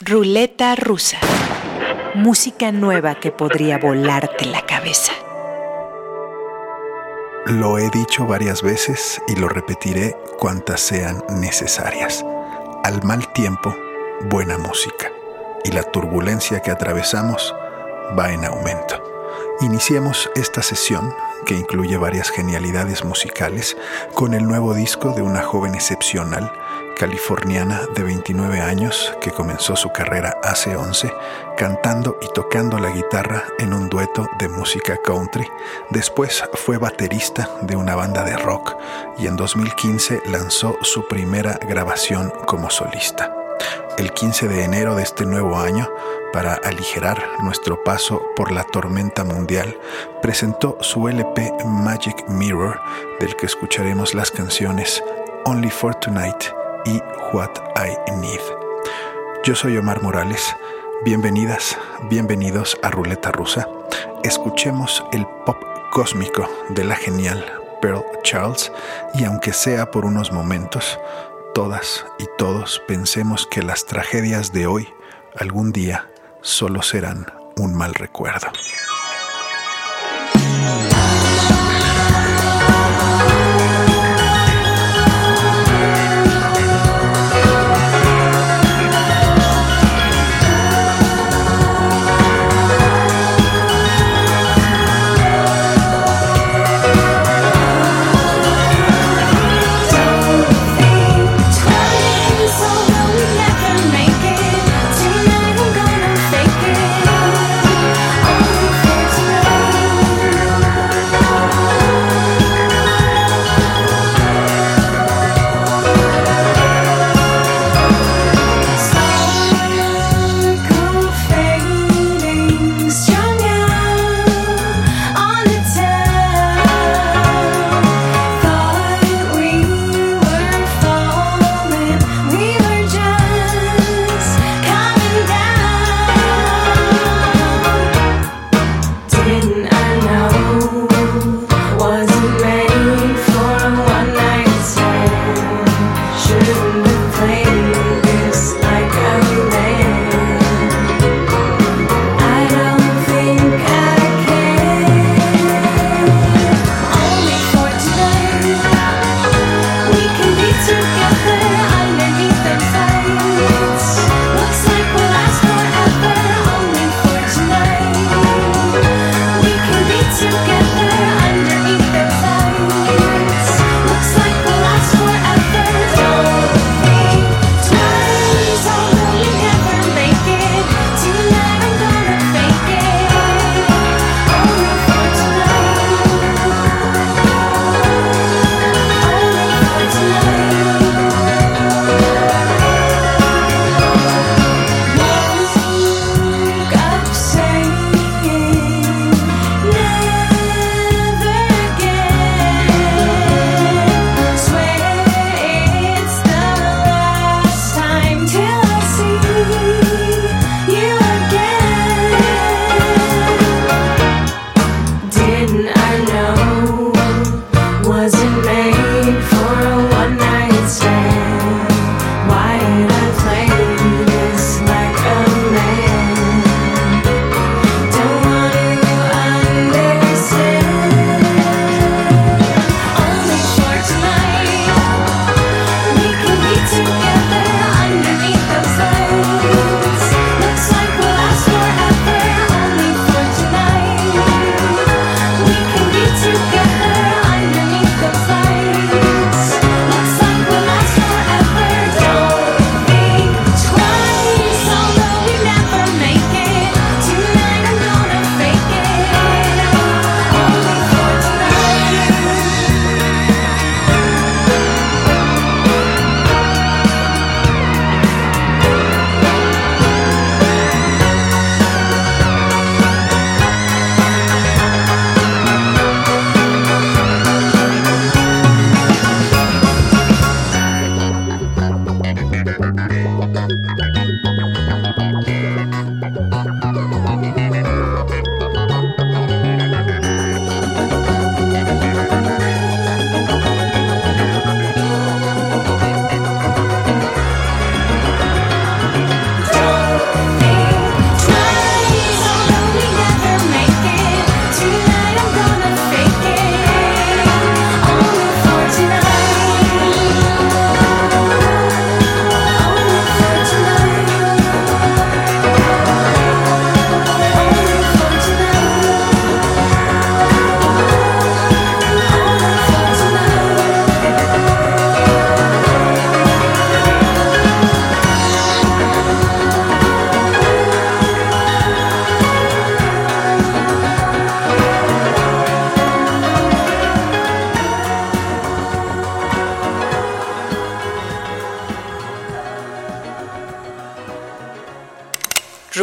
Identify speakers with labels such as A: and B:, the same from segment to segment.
A: Ruleta rusa. Música nueva que podría volarte la cabeza.
B: Lo he dicho varias veces y lo repetiré cuantas sean necesarias. Al mal tiempo, buena música. Y la turbulencia que atravesamos va en aumento. Iniciemos esta sesión, que incluye varias genialidades musicales, con el nuevo disco de una joven excepcional californiana de 29 años que comenzó su carrera hace 11 cantando y tocando la guitarra en un dueto de música country. Después fue baterista de una banda de rock y en 2015 lanzó su primera grabación como solista. El 15 de enero de este nuevo año, para aligerar nuestro paso por la tormenta mundial, presentó su LP Magic Mirror, del que escucharemos las canciones Only for Tonight y What I Need. Yo soy Omar Morales. Bienvenidas, bienvenidos a Ruleta Rusa. Escuchemos el pop cósmico de la genial Pearl Charles y aunque sea por unos momentos, todas y todos pensemos que las tragedias de hoy algún día solo serán un mal recuerdo.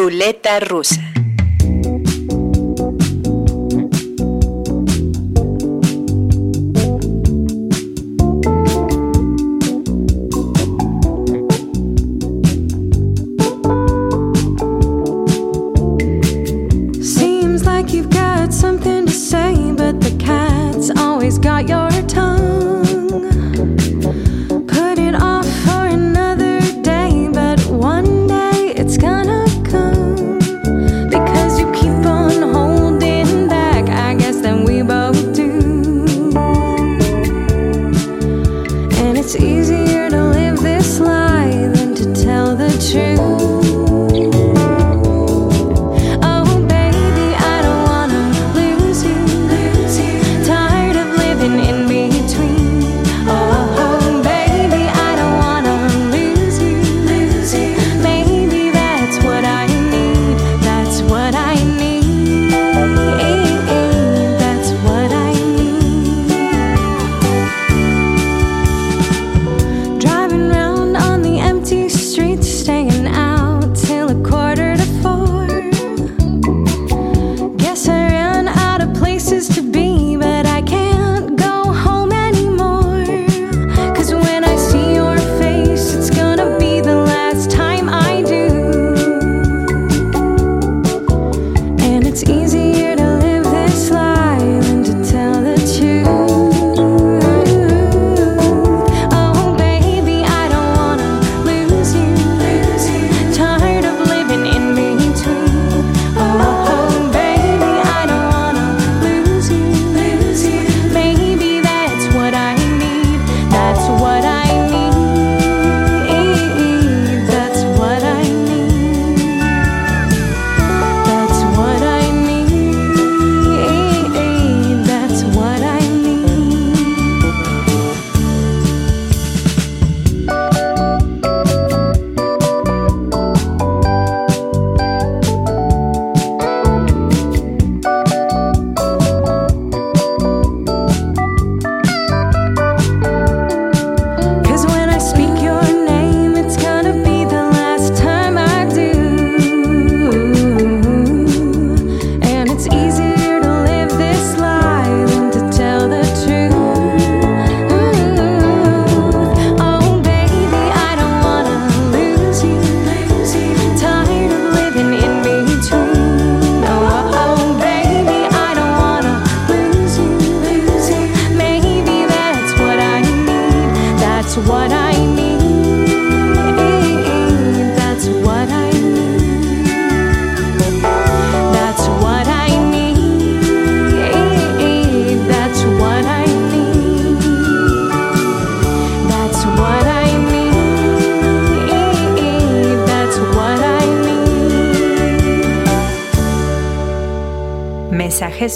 B: Ruleta rusa.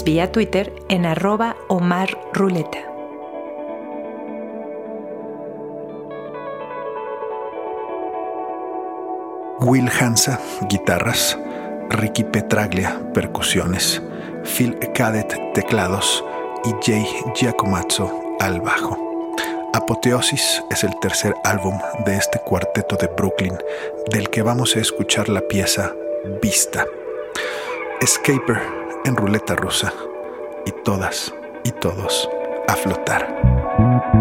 B: Vía Twitter en arroba Omar Ruleta.
C: Will Hansa, guitarras, Ricky Petraglia, percusiones, Phil Cadet, teclados y Jay Giacomazzo al bajo. Apoteosis es el tercer álbum de este cuarteto de Brooklyn, del que vamos a escuchar la pieza Vista. Escaper en ruleta rusa y todas y todos a flotar.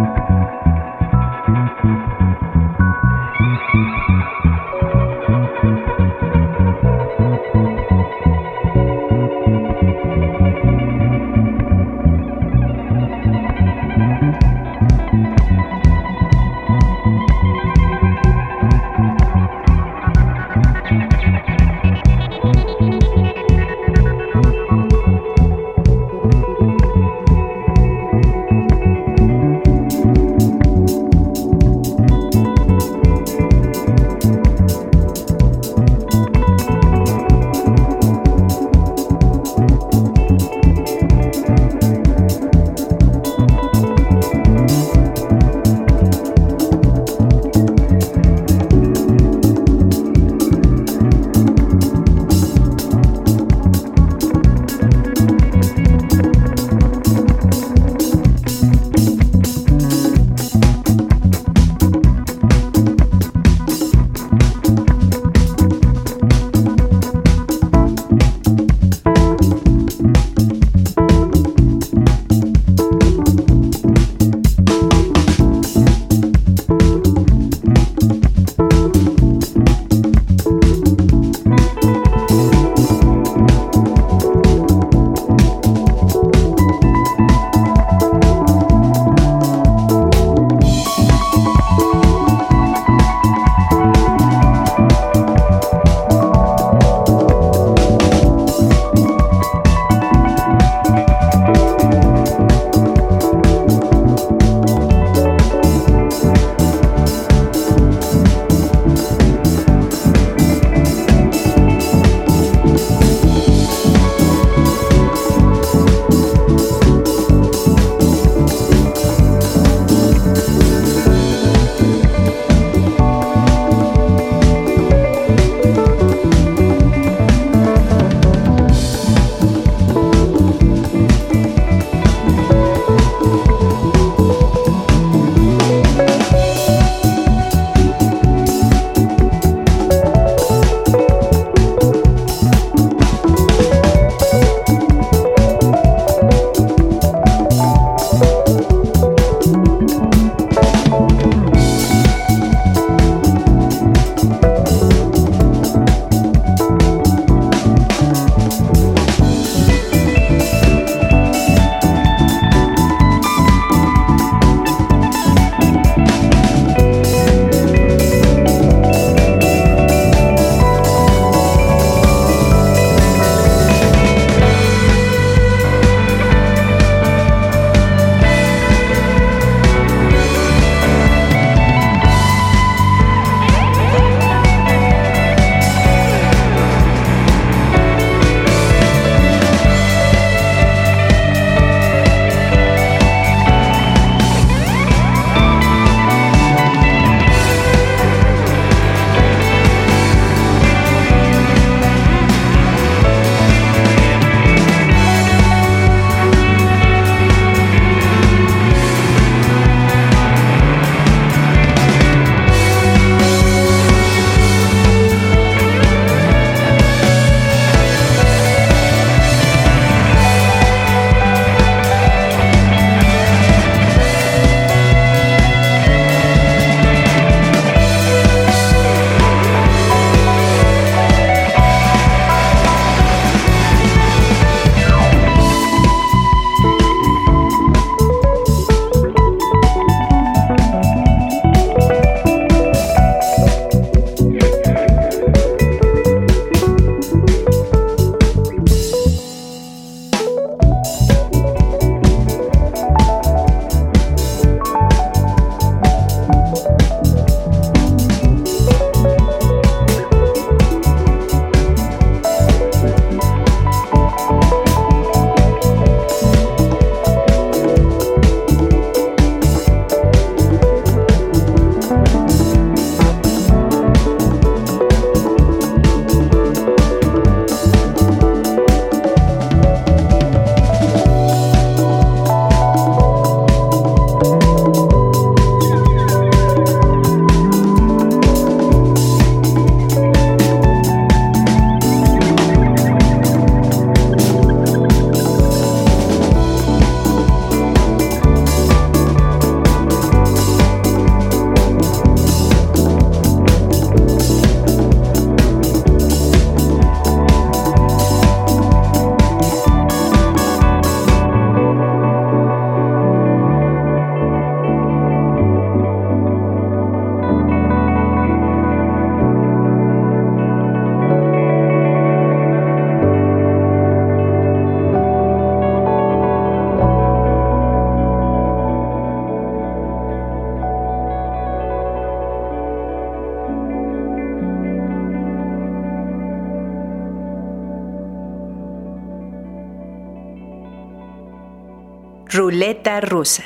B: Ruleta rusa.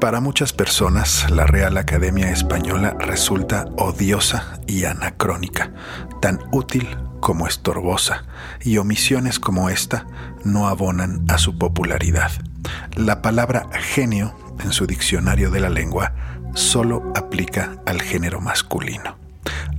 C: Para muchas personas, la Real Academia Española resulta odiosa y anacrónica, tan útil como estorbosa, y omisiones como esta no abonan a su popularidad. La palabra genio en su diccionario de la lengua solo aplica al género masculino.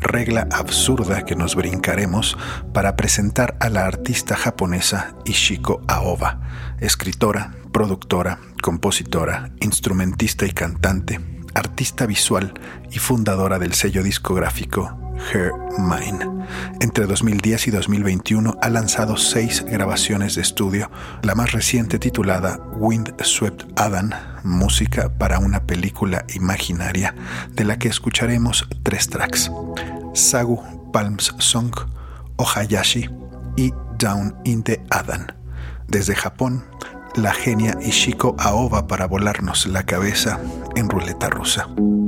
C: Regla absurda que nos brincaremos para presentar a la artista japonesa Ishiko Aoba, escritora, productora, compositora, instrumentista y cantante, artista visual y fundadora del sello discográfico Her Mine. Entre 2010 y 2021 ha lanzado seis grabaciones de estudio, la más reciente titulada Wind Swept Adam, música para una película imaginaria, de la que escucharemos tres tracks: Sagu Palms Song, Ohayashi y Down in the Adam. Desde Japón, la genia Ishiko Aoba para volarnos la cabeza en ruleta rusa.
B: Ruleta rusa.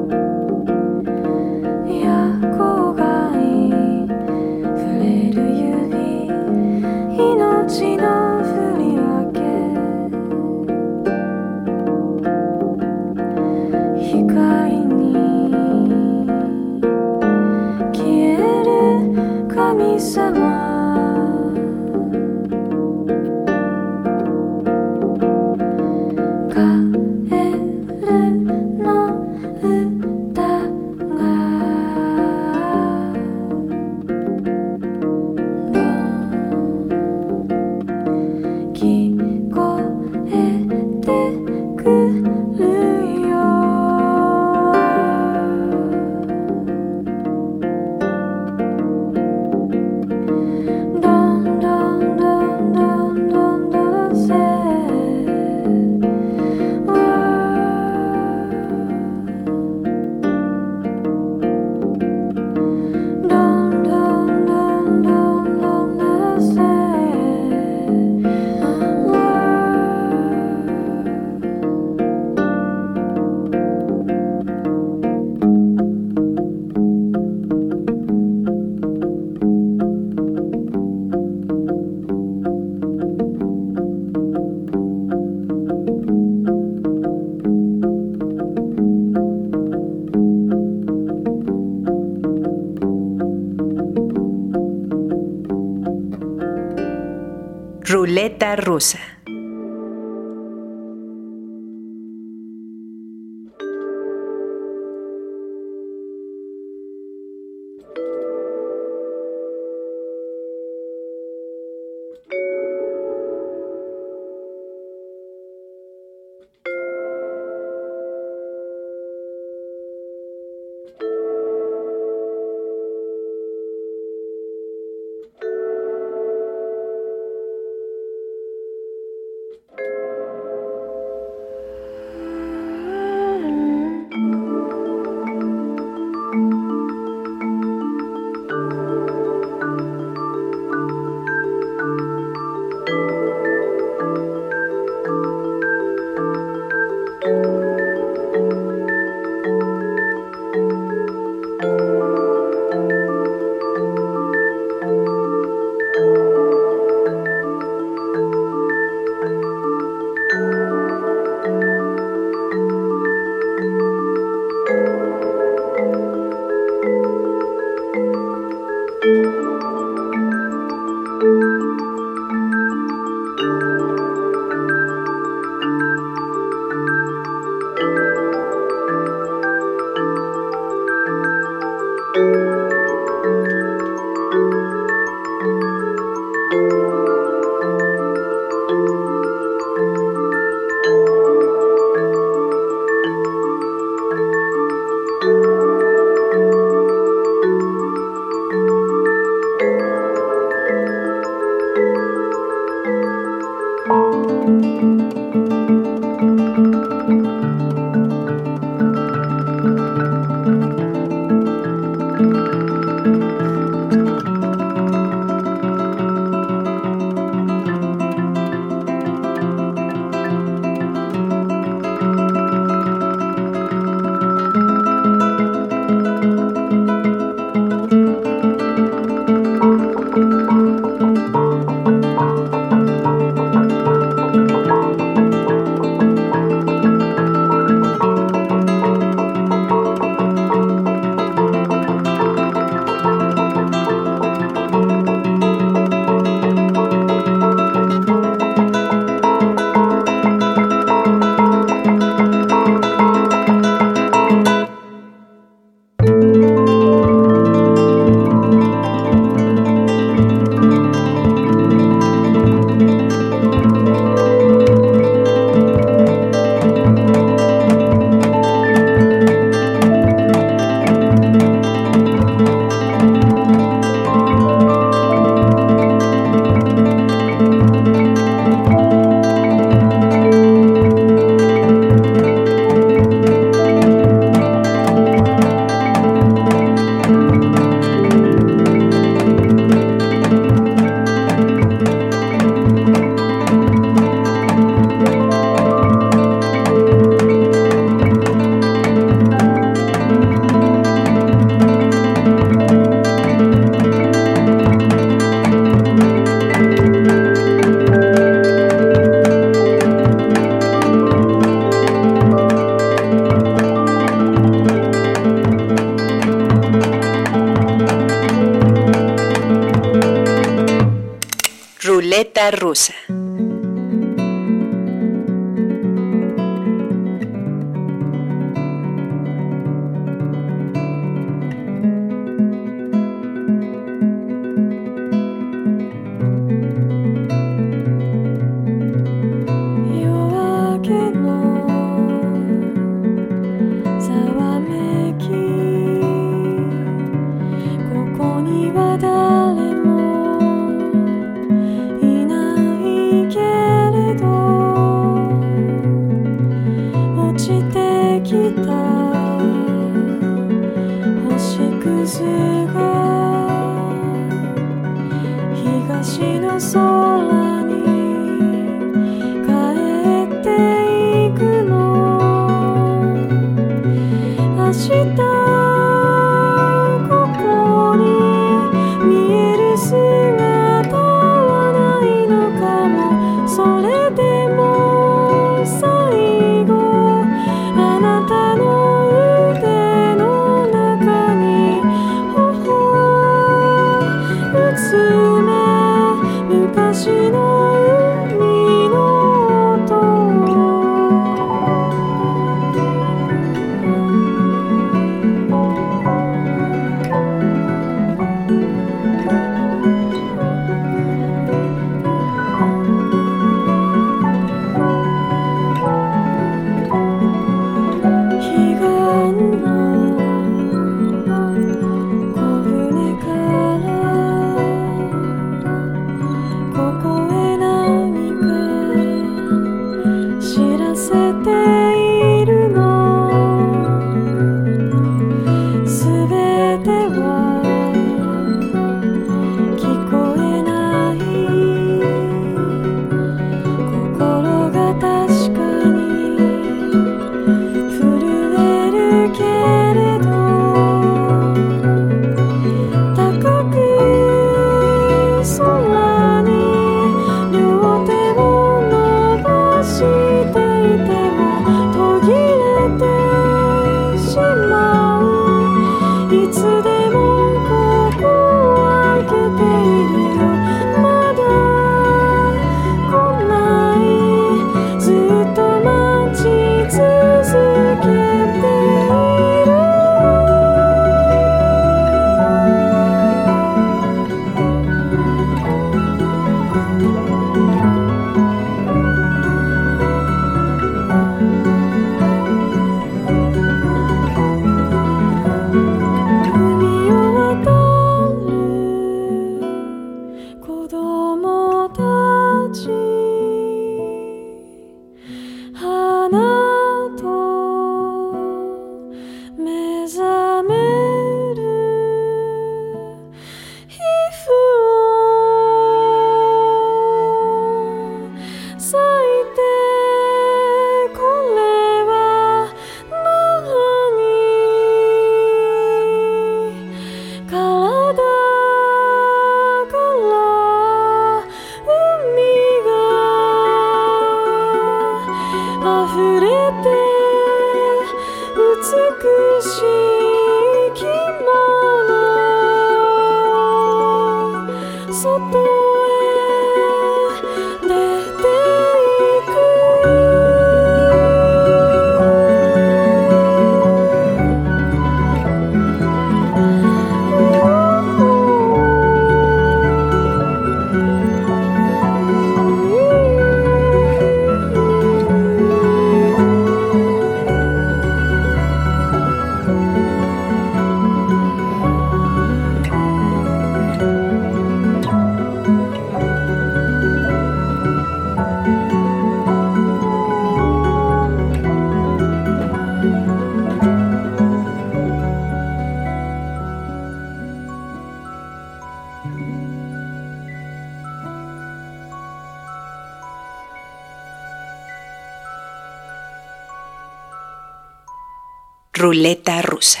B: Ruleta rusa.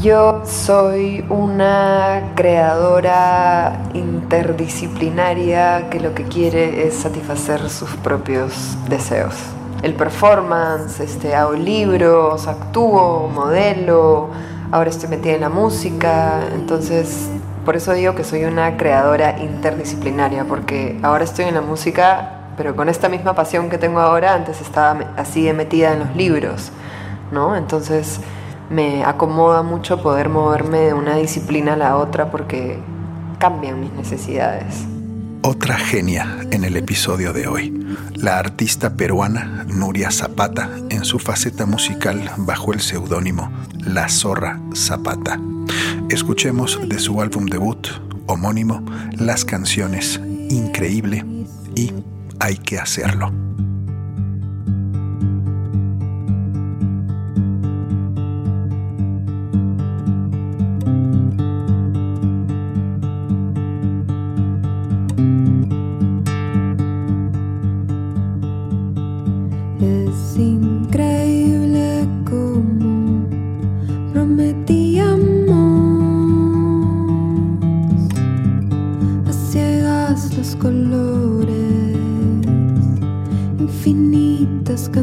D: Yo soy una creadora interdisciplinaria que lo que quiere es satisfacer sus propios deseos. El performance, este, hago libros, actúo, modelo, ahora estoy metida en la música, entonces por eso digo que soy una creadora interdisciplinaria, porque ahora estoy en la música, pero con esta misma pasión que tengo ahora, antes estaba así metida en los libros, ¿no? Entonces me acomoda mucho poder moverme de una disciplina a la otra porque cambian mis necesidades.
C: Otra genia en el episodio de hoy, la artista peruana Nuria Zapata, en su faceta musical bajo el seudónimo La Zorra Zapata. Escuchemos de su álbum debut homónimo las canciones Increíble y Hay que hacerlo.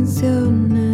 E: Ruleta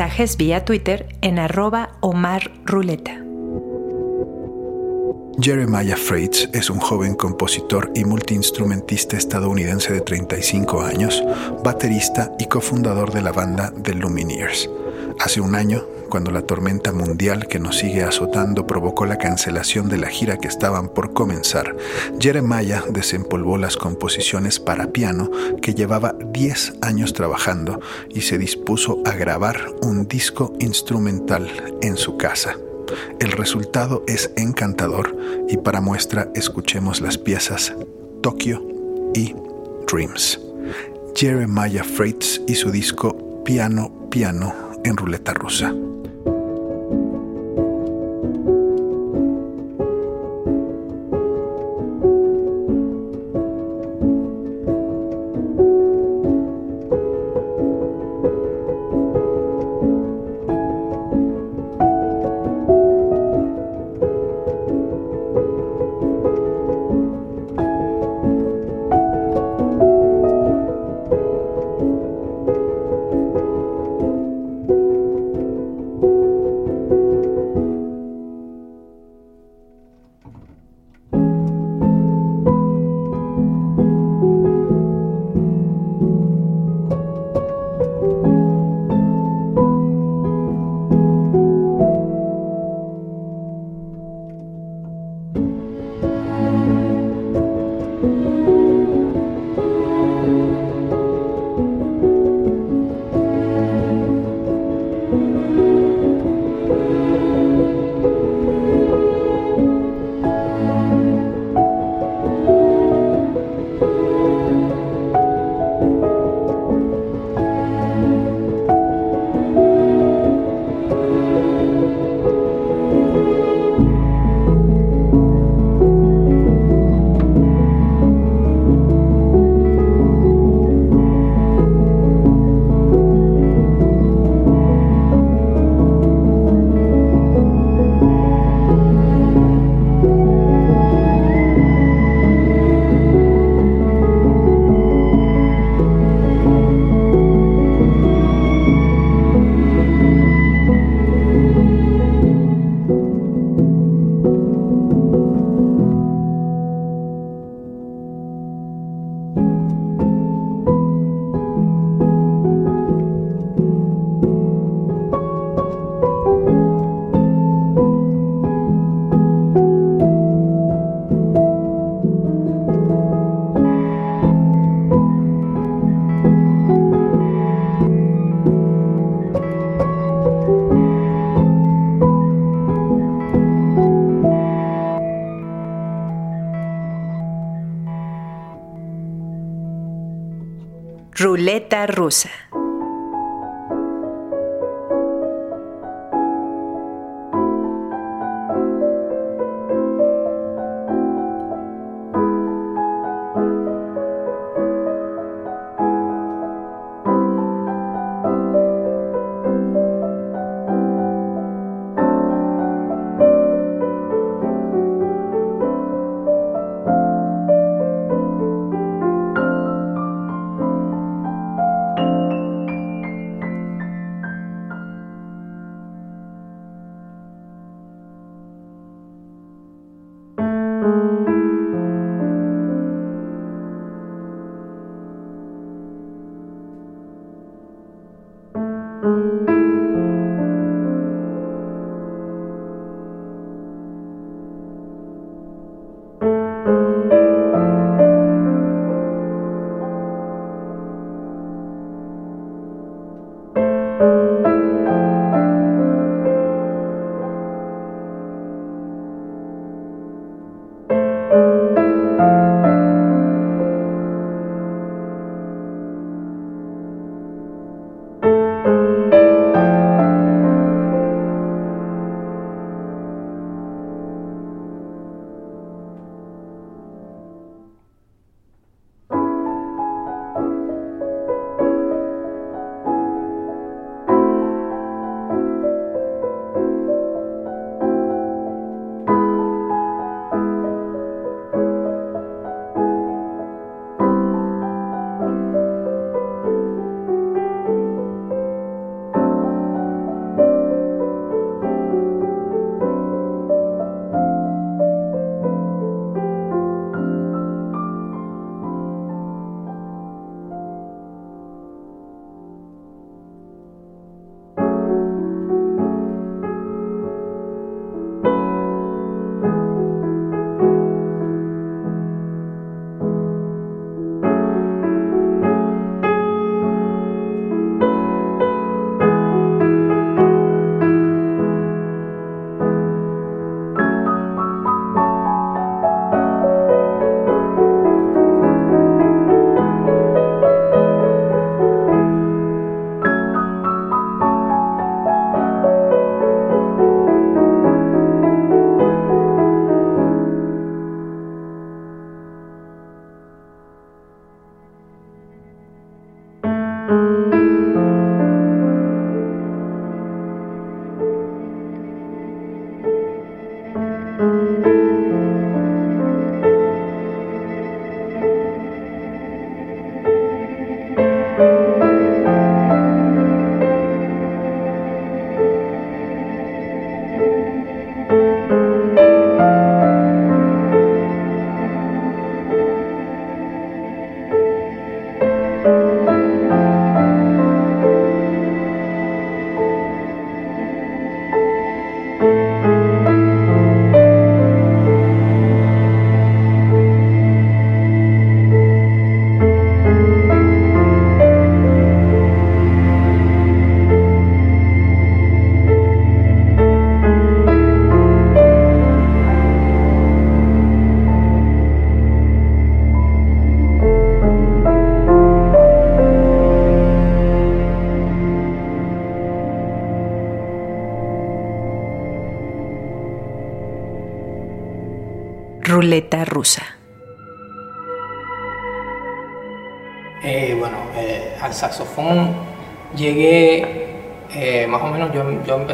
B: Mensajes vía Twitter en Omar Ruleta.
C: Jeremiah Freites es un joven compositor y multiinstrumentista estadounidense de 35 años, baterista y cofundador de la banda The Lumineers. Hace un año, cuando la tormenta mundial que nos sigue azotando provocó la cancelación de la gira que estaban por comenzar, Jeremiah desempolvó las composiciones para piano que llevaba 10 años trabajando y se dispuso a grabar un disco instrumental en su casa. El resultado es encantador y para muestra escuchemos las piezas Tokyo y Dreams. Jeremiah Freites y su disco Piano Piano en ruleta rusa.
B: Rusa.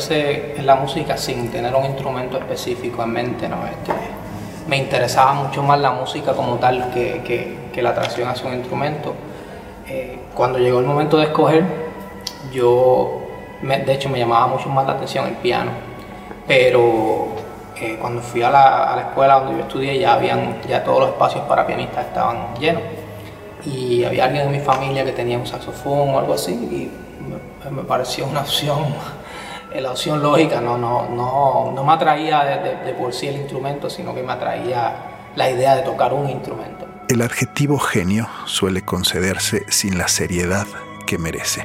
F: Empecé en la música sin tener un instrumento específico en mente, ¿no? Este, me interesaba mucho más la música como tal que, que, que la atracción hacia un instrumento. cuando llegó el momento de escoger, yo, me, de hecho me llamaba mucho más la atención el piano, pero cuando fui a la, a la, escuela donde yo estudié ya habían ya todos los espacios para pianistas estaban llenos y había alguien en mi familia que tenía un saxofón o algo así y me, me pareció una opción la opción lógica no no no, no me atraía de, de, de por sí el instrumento sino que me atraía la idea de tocar un instrumento
C: el adjetivo genio suele concederse sin la seriedad que merece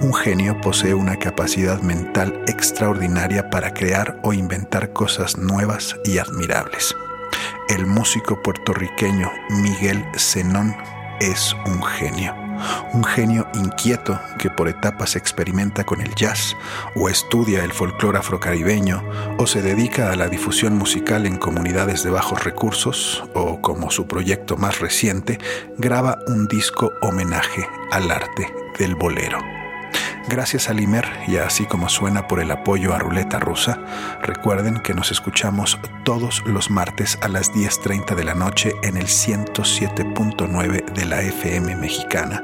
C: un genio posee una capacidad mental extraordinaria para crear o inventar cosas nuevas y admirables. El músico puertorriqueño Miguel Zenón es un genio. Un genio inquieto que por etapas experimenta con el jazz o estudia el folclore afrocaribeño o se dedica a la difusión musical en comunidades de bajos recursos o como su proyecto más reciente graba un disco homenaje al arte del bolero. Gracias a Limer y así como suena por el apoyo a Ruleta Rusa, recuerden que nos escuchamos todos los martes a las 10.30 de la noche en el 107.9 de la FM mexicana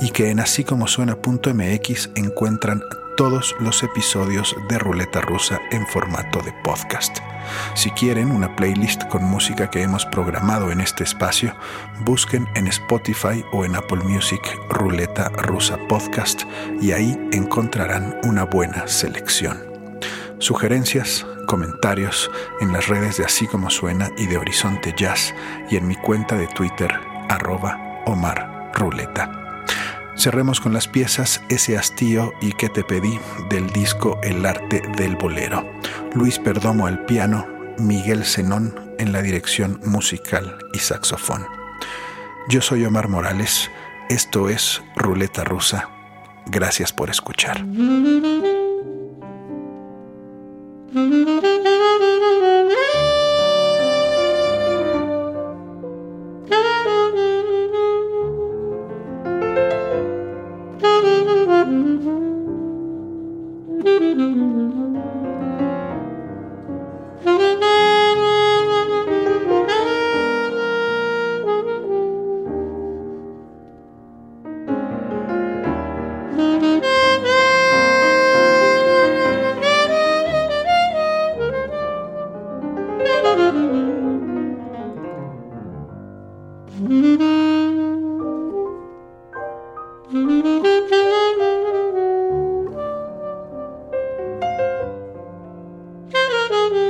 C: y que en así como suena.mx encuentran todos los episodios de Ruleta Rusa en formato de podcast. Si quieren una playlist con música que hemos programado en este espacio, busquen en Spotify o en Apple Music Ruleta Rusa Podcast y ahí encontrarán una buena selección. Sugerencias, comentarios en las redes de Así como Suena y de Horizonte Jazz y en mi cuenta de Twitter arroba Omar Ruleta. Cerremos con las piezas Ese hastío y que te pedí del disco El arte del bolero. Luis Perdomo al piano, Miguel Zenón en la dirección musical y saxofón. Yo soy Omar Morales, esto es Ruleta Rusa. Gracias por escuchar. Mm-hmm.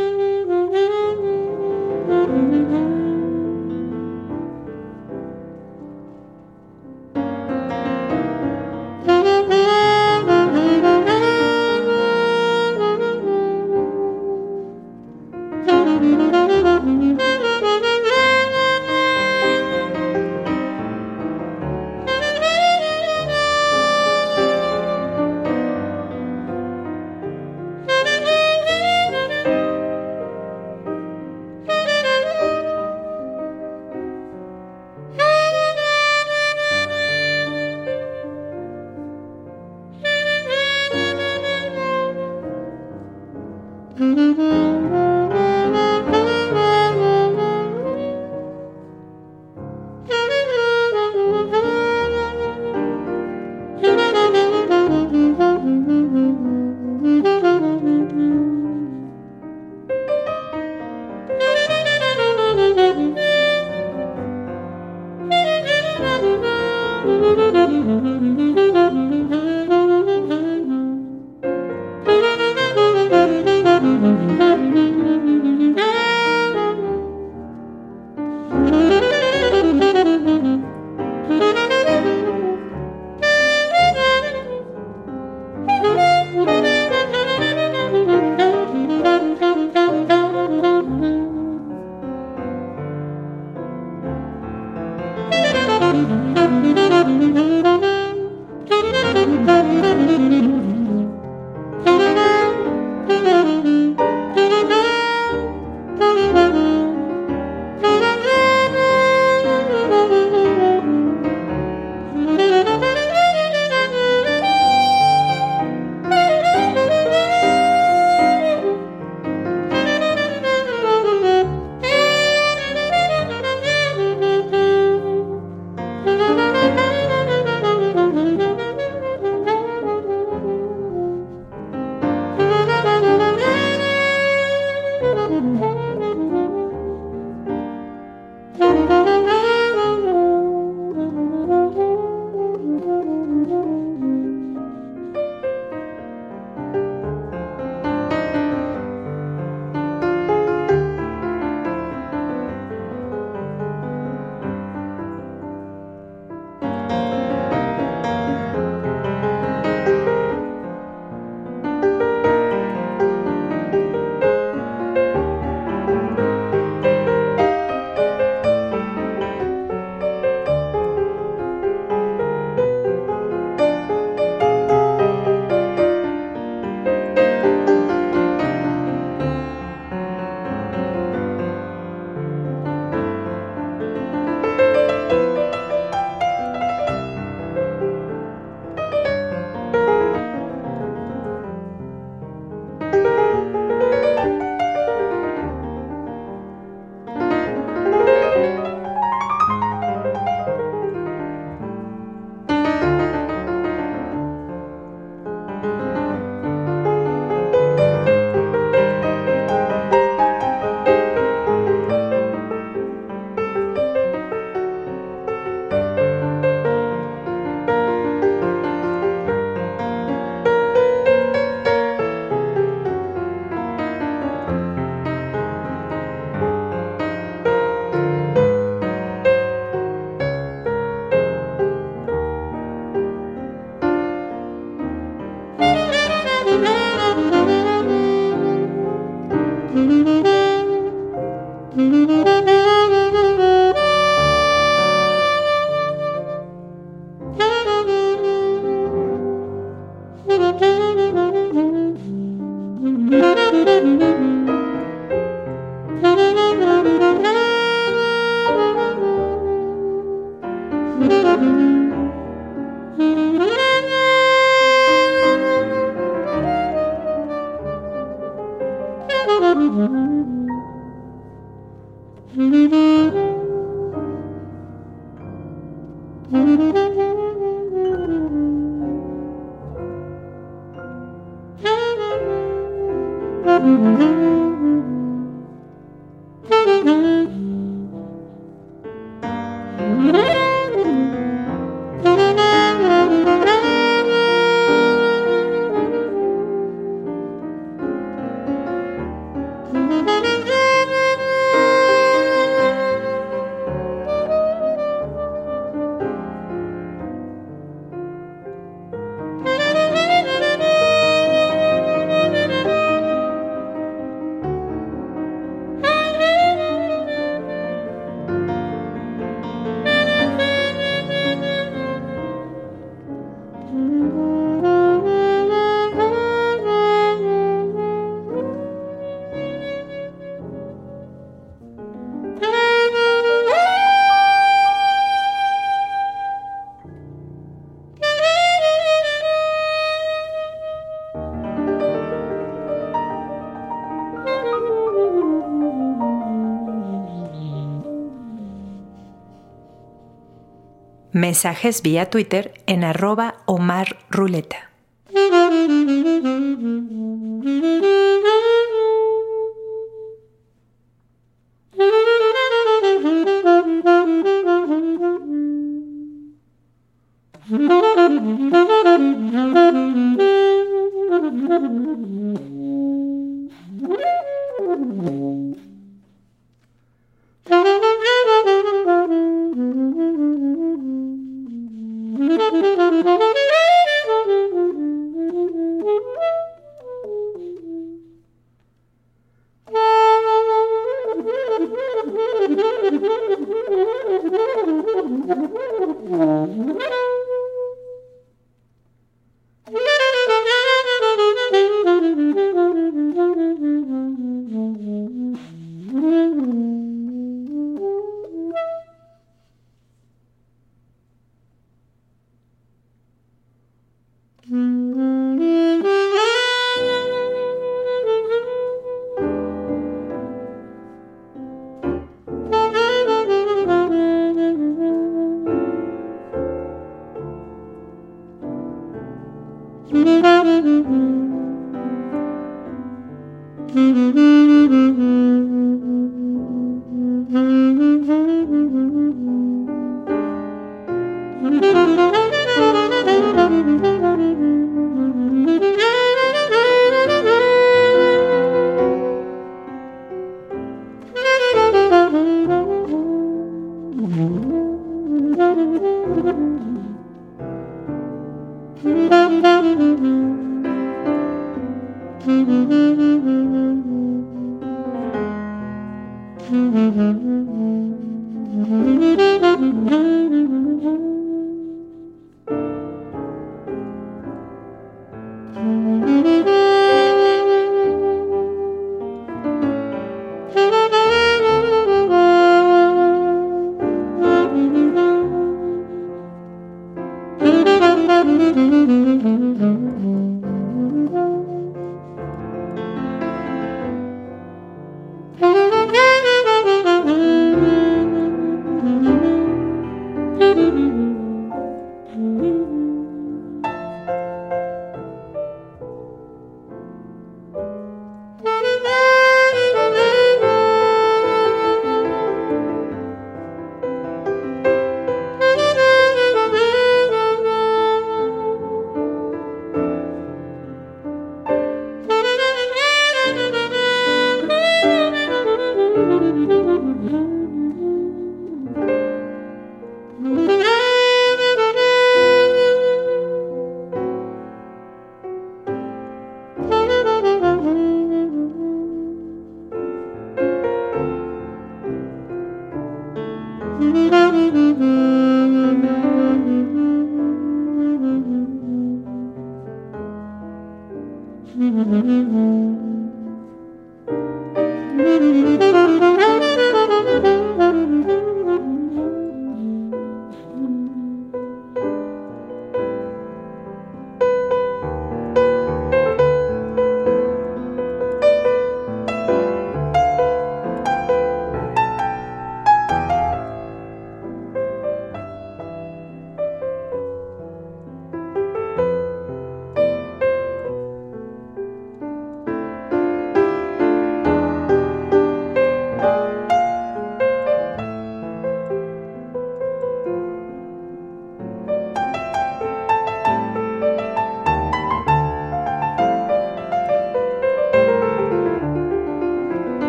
A: Mensajes vía Twitter en arroba Omar Ruleta.